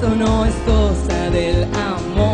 eso no es cosa del amor.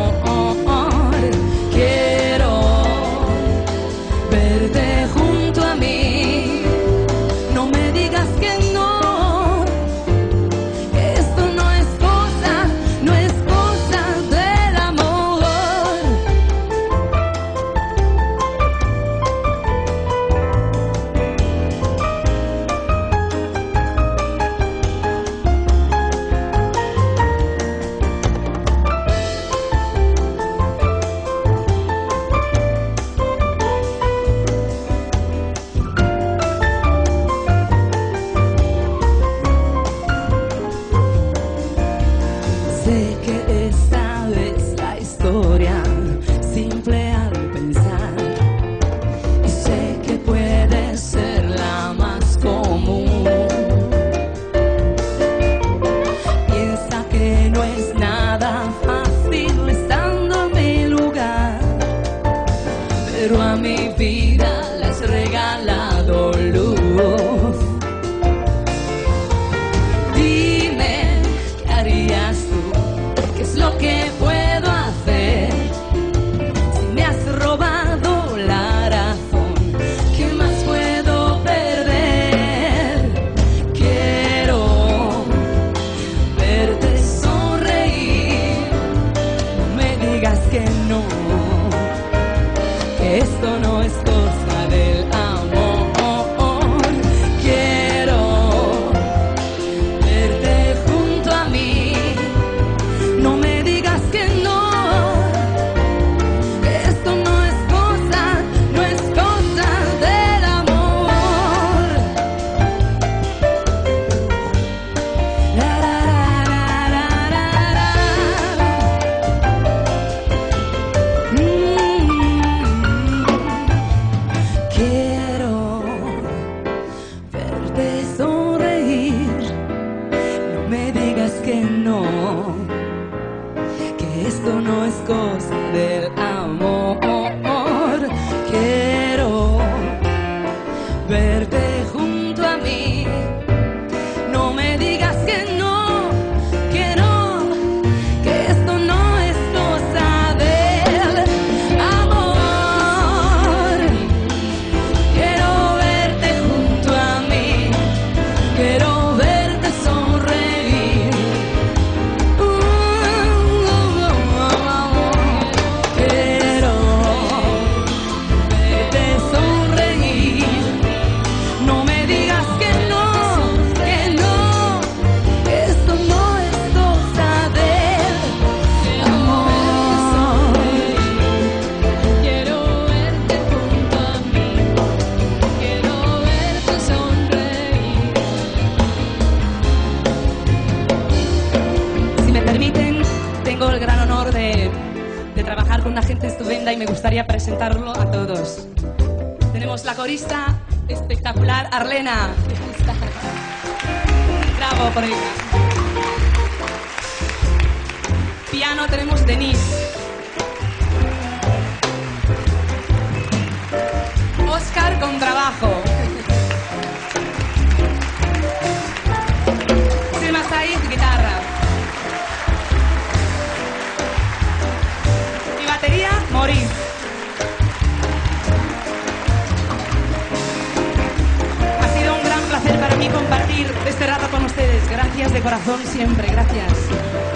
Una gente estupenda y me gustaría presentarlo a todos. Tenemos la corista espectacular Arlena. Bravo por ella. Piano tenemos Denise. Oscar con trabajo. Silma Saiz, guitarra. Gracias de corazón siempre, gracias.